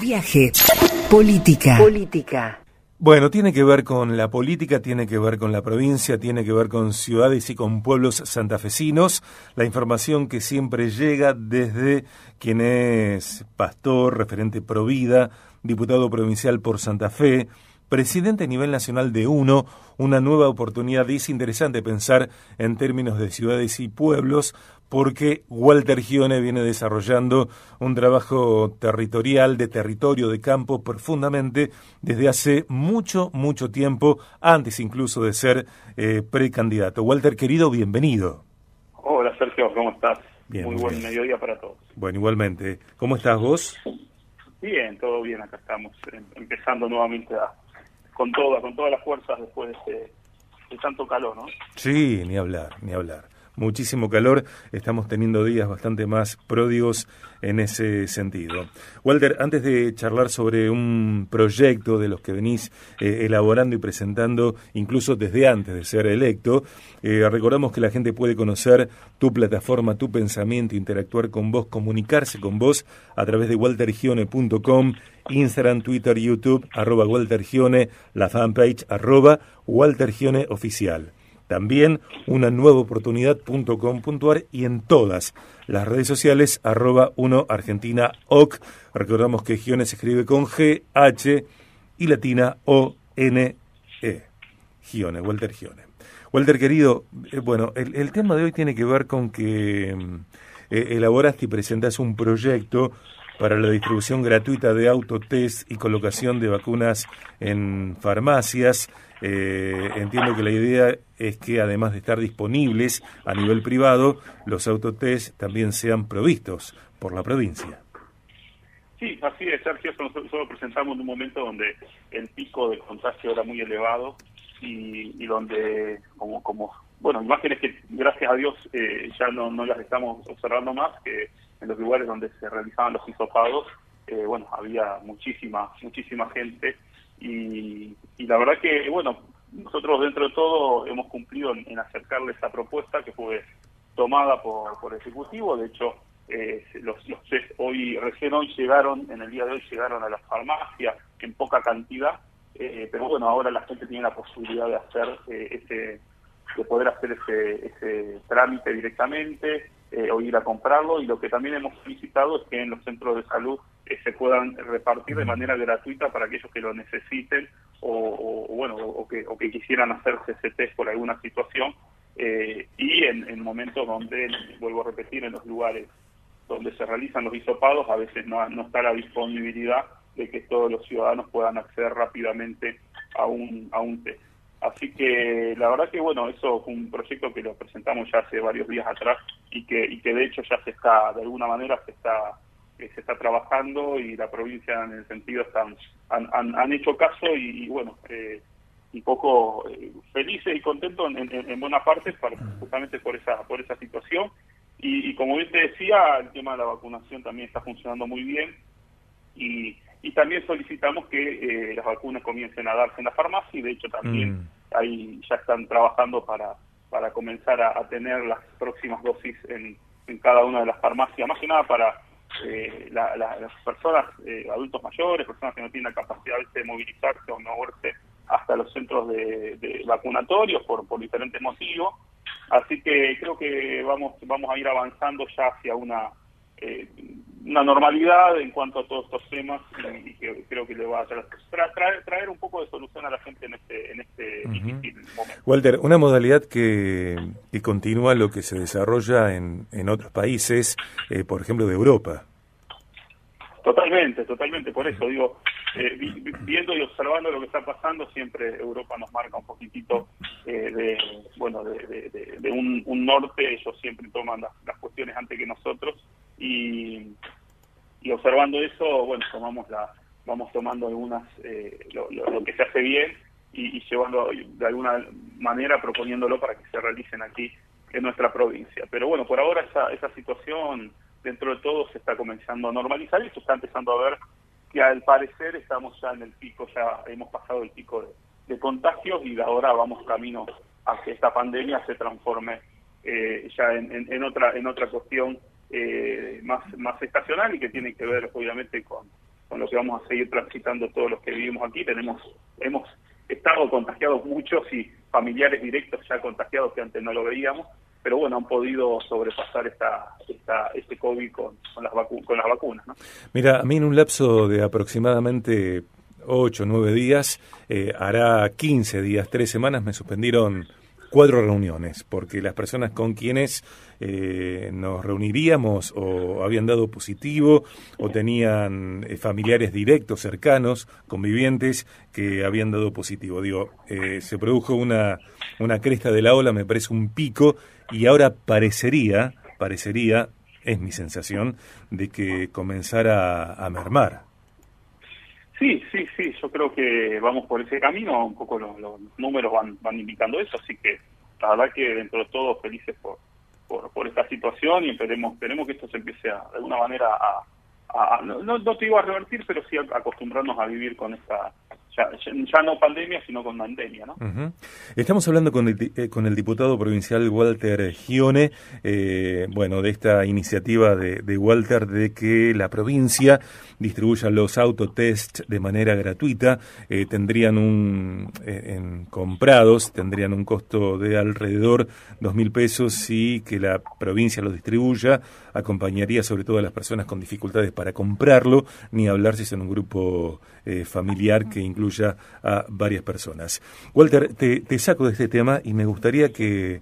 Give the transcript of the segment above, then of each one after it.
Viaje. Política. Política. Bueno, tiene que ver con la política, tiene que ver con la provincia, tiene que ver con ciudades y con pueblos santafesinos. La información que siempre llega desde quien es pastor, referente Provida, diputado provincial por Santa Fe, presidente a nivel nacional de UNO, una nueva oportunidad. Es interesante pensar en términos de ciudades y pueblos, porque Walter Gione viene desarrollando un trabajo territorial, de territorio, de campo, profundamente desde hace mucho, mucho tiempo, antes incluso de ser eh, precandidato. Walter, querido, bienvenido. Hola, Sergio, ¿cómo estás? Muy buen mediodía para todos. Bueno, igualmente. ¿Cómo estás vos? Bien, todo bien, acá estamos em, empezando nuevamente a con toda, con todas las fuerzas después de, tanto calor, ¿no? Sí, ni hablar, ni hablar muchísimo calor, estamos teniendo días bastante más pródigos en ese sentido. Walter, antes de charlar sobre un proyecto de los que venís eh, elaborando y presentando, incluso desde antes de ser electo, eh, recordamos que la gente puede conocer tu plataforma, tu pensamiento, interactuar con vos, comunicarse con vos a través de waltergione.com Instagram, Twitter, YouTube, arroba la fanpage, arroba Walter Oficial. También una nueva oportunidad.com.ar y en todas las redes sociales, arroba 1 Argentina OC. Recordamos que Gione se escribe con G, H y latina O, N, E. Gione, Walter Gione. Walter, querido, eh, bueno, el, tema de hoy tiene que ver con que mm, eh, elaboraste y presentaste un proyecto para la distribución gratuita de autotest y colocación de vacunas en farmacias. Eh, entiendo que la idea es que además de estar disponibles a nivel privado, los autotest también sean provistos por la provincia. Sí, así es, Sergio. Nosotros presentamos en un momento donde el pico de contagio era muy elevado y, donde, como, como, bueno, imágenes que gracias a Dios eh, ya no, no las estamos observando más, que en los lugares donde se realizaban los hisopados, eh, bueno, había muchísima, muchísima gente y, la verdad que, bueno, nosotros dentro de todo hemos cumplido en, acercarle esa propuesta que fue tomada por, por el Ejecutivo, de hecho, eh, los, los hoy, recién hoy llegaron, en el día de hoy llegaron a las farmacias en poca cantidad, eh, pero bueno, ahora la gente tiene la posibilidad de hacer ese de poder hacer ese, ese trámite directamente eh, o ir a comprarlo y lo que también hemos solicitado es que en los centros de salud eh, se puedan repartir de manera gratuita para aquellos que lo necesiten o, bueno o que, o que quisieran hacerse ese test por alguna situación eh, y en, en momentos donde vuelvo a repetir en los lugares donde se realizan los hisopados a veces no, no está la disponibilidad de que todos los ciudadanos puedan acceder rápidamente a un, a un test. Así que la verdad que bueno, eso fue un proyecto que lo presentamos ya hace varios días atrás y que, y que de hecho ya se está, de alguna manera se está eh, se está trabajando y la provincia en el sentido están han, han, hecho caso y, bueno eh, un poco eh, felices y contentos en, buena parte justamente por esa por esa situación y, y, como bien te decía el tema de la vacunación también está funcionando muy bien y y también solicitamos que eh, las vacunas comiencen a darse en la farmacia y de hecho también mm. ahí ya están trabajando para, para comenzar a, tener las próximas dosis en, en, cada una de las farmacias, más que nada para eh, las personas, eh, adultos mayores, personas que no tienen la capacidad de movilizarse o moverse hasta los centros de, de vacunatorios por, por diferentes motivos. Así que creo que vamos, vamos a ir avanzando ya hacia una eh, una normalidad en cuanto a todos estos temas y, que creo que le va a traer, traer, un poco de solución a la gente en este, en este difícil momento. Walter, una modalidad que, que continúa lo que se desarrolla en, en otros países, eh, por ejemplo, de Europa. Totalmente, totalmente, por eso digo, eh, viendo y observando lo que está pasando, siempre Europa nos marca un poquitito eh, de, bueno, de, de, un, un, norte, ellos siempre toman las, las cuestiones antes que nosotros y, y observando eso, bueno, tomamos la, vamos tomando algunas, eh, lo, que se hace bien y, llevando de alguna manera proponiéndolo para que se realicen aquí en nuestra provincia. Pero bueno, por ahora esa, esa situación dentro de todo se está comenzando a normalizar y se está empezando a ver que al parecer estamos ya en el pico, ya hemos pasado el pico de, contagios y ahora vamos camino a que esta pandemia se transforme eh, ya en, en, otra en otra cuestión eh, más, más estacional y que tiene que ver obviamente con, con lo que vamos a seguir transitando todos los que vivimos aquí. Tenemos, hemos estado contagiados muchos y familiares directos ya contagiados que antes no lo veíamos, pero bueno, han podido sobrepasar esta, esta este COVID con, con las, con las vacunas. ¿no? Mira, a mí en un lapso de aproximadamente 8 o 9 días, eh, hará 15 días, 3 semanas, me suspendieron cuatro reuniones, porque las personas con quienes eh, nos reuniríamos o habían dado positivo o tenían eh, familiares directos, cercanos, convivientes, que habían dado positivo. Digo, eh, se produjo una, una cresta de la ola, me parece un pico, y ahora parecería, parecería, es mi sensación, de que comenzara a mermar. Sí, sí, sí, yo creo que vamos por ese camino, un poco los, números van, van indicando eso, así que la verdad que dentro de todo felices por, por, por esta situación y esperemos, esperemos que esto se empiece a, de alguna manera a, no, no, te digo a revertir, pero sí a acostumbrarnos a vivir con esta, ya, no pandemia, sino con pandemia. ¿no? Estamos hablando con el, eh, con el diputado provincial Walter Gione, eh, bueno, de esta iniciativa de, de, Walter de que la provincia distribuya los autotest de manera gratuita, eh, tendrían un, en comprados, tendrían un costo de alrededor dos mil pesos y que la provincia los distribuya, acompañaría sobre todo a las personas con dificultades para comprarlo, ni hablar si son un grupo familiar que incluye a varias personas. Walter, te, saco de este tema y me gustaría que,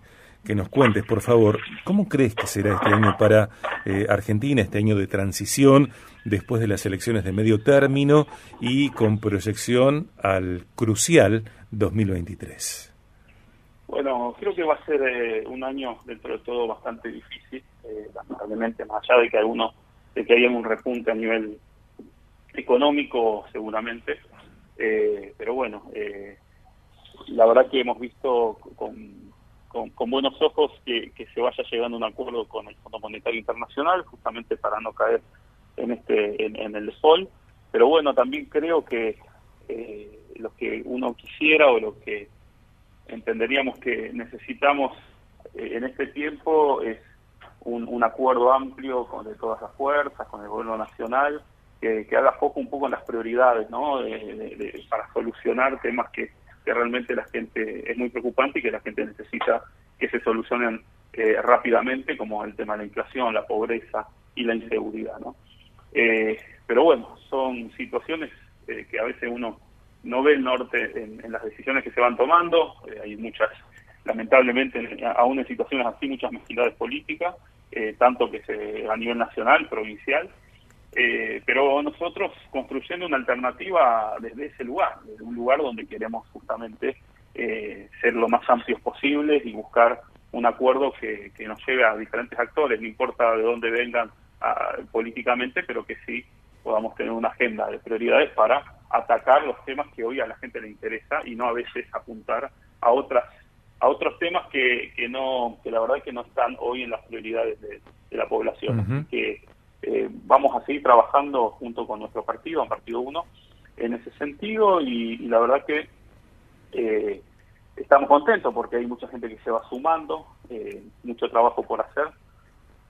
nos cuentes, por favor, ¿cómo crees que será este año para eh, Argentina, este año de transición, después de las elecciones de medio término y con proyección al crucial 2023? Bueno, creo que va a ser eh, un año dentro de todo bastante difícil, eh, lamentablemente, más allá de que algunos, de que haya un repunte a nivel económico seguramente, eh, pero bueno, eh, la verdad que hemos visto con, buenos ojos que, se vaya llegando a un acuerdo con el Fondo Monetario Internacional, justamente para no caer en este en, el default. Pero bueno, también creo que eh, lo que uno quisiera o lo que entenderíamos que necesitamos en este tiempo es un, un acuerdo amplio con de todas las fuerzas, con el gobierno nacional, que, haga foco un poco en las prioridades, ¿no? para solucionar temas que, realmente la gente es muy preocupante y que la gente necesita que se solucionen eh, rápidamente, como el tema de la inflación, la pobreza y la inseguridad, ¿no? Eh, pero bueno, son situaciones eh, que a veces uno no ve el norte en, las decisiones que se van tomando. hay muchas, lamentablemente, aún en situaciones así, muchas mezquindades políticas, tanto que se a nivel nacional, provincial, eh, pero nosotros construyendo una alternativa desde ese lugar, desde un lugar donde queremos justamente eh, ser lo más amplios posibles y buscar un acuerdo que, nos lleve a diferentes actores, no importa de dónde vengan políticamente, pero que sí podamos tener una agenda de prioridades para atacar los temas que hoy a la gente le interesa y no a veces apuntar a otras a otros temas que, que no que la verdad es que no están hoy en las prioridades de, la población. Que eh, vamos a seguir trabajando junto con nuestro partido, en Partido 1, en ese sentido y, la verdad que eh, estamos contentos porque hay mucha gente que se va sumando, eh, mucho trabajo por hacer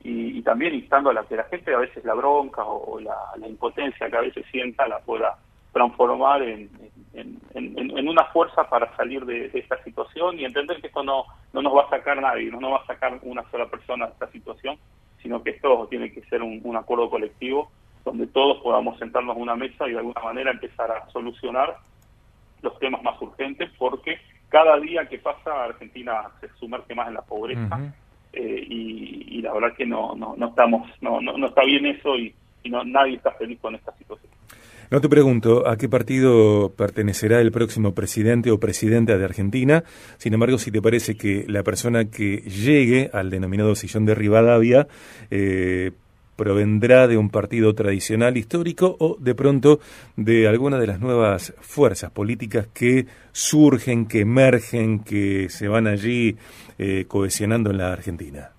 y, también instando a la que la gente a veces la bronca o la, impotencia que a veces sienta la pueda transformar en, una fuerza para salir de, esta situación y entender que esto no, no nos va a sacar nadie, no nos va a sacar una sola persona de esta situación, sino que esto tiene que ser un, acuerdo colectivo donde todos podamos sentarnos en una mesa y de alguna manera empezar a solucionar los temas más urgentes, porque cada día que pasa Argentina se sumerge más en la pobreza eh, y, la verdad que no, no, no estamos, no, no, está bien eso y, y no, nadie está feliz con esta situación. No te pregunto a qué partido pertenecerá el próximo presidente o presidenta de Argentina. Sin embargo, si te parece que la persona que llegue al denominado sillón de Rivadavia eh, provendrá de un partido tradicional histórico o de pronto de alguna de las nuevas fuerzas políticas que surgen, que emergen, que se van allí eh, cohesionando en la Argentina.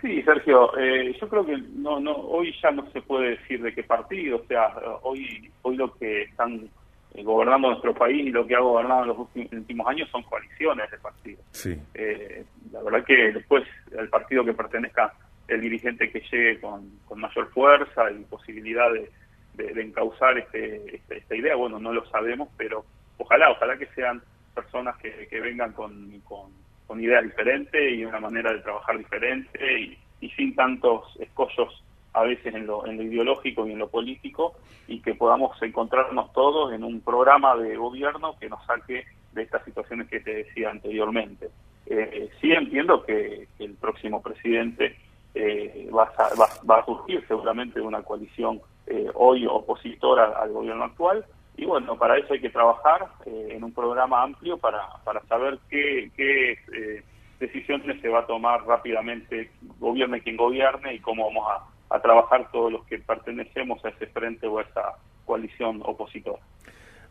Sí, Sergio, eh, yo creo que no, no, hoy ya no se puede decir de qué partido, o sea, hoy, hoy lo que están eh, gobernando nuestro país y lo que ha gobernado en los últimos años son coaliciones de partidos. Sí. Eh, la verdad que después el partido que pertenezca el dirigente que llegue con, con mayor fuerza y posibilidad de, de, encauzar este, este, esta idea, bueno, no lo sabemos, pero ojalá, ojalá que sean personas que, que vengan con, con, con, ideas diferentes y una manera de trabajar diferente y, sin tantos escollos a veces en lo, en lo ideológico y en lo político y que podamos encontrarnos todos en un programa de gobierno que nos saque de estas situaciones que te decía anteriormente. Eh, sí entiendo que, el próximo presidente eh, va, a, va, a surgir seguramente una coalición eh, hoy opositora al gobierno actual y bueno, para eso hay que trabajar eh, en un programa amplio para, para saber qué, qué eh, decisiones se va a tomar rápidamente, gobierne quien gobierne y cómo vamos a a trabajar todos los que pertenecemos a ese frente o a esa coalición opositora.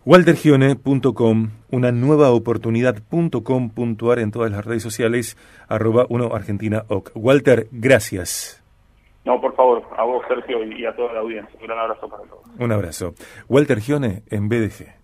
waltergione.com, una nueva oportunidad.com.ar en todas las redes sociales, arroba uno Argentina OC. Walter, gracias. No, por favor, a vos, Sergio, y a toda la audiencia. Un gran abrazo para todos. Un abrazo. Walter Gione en BDG.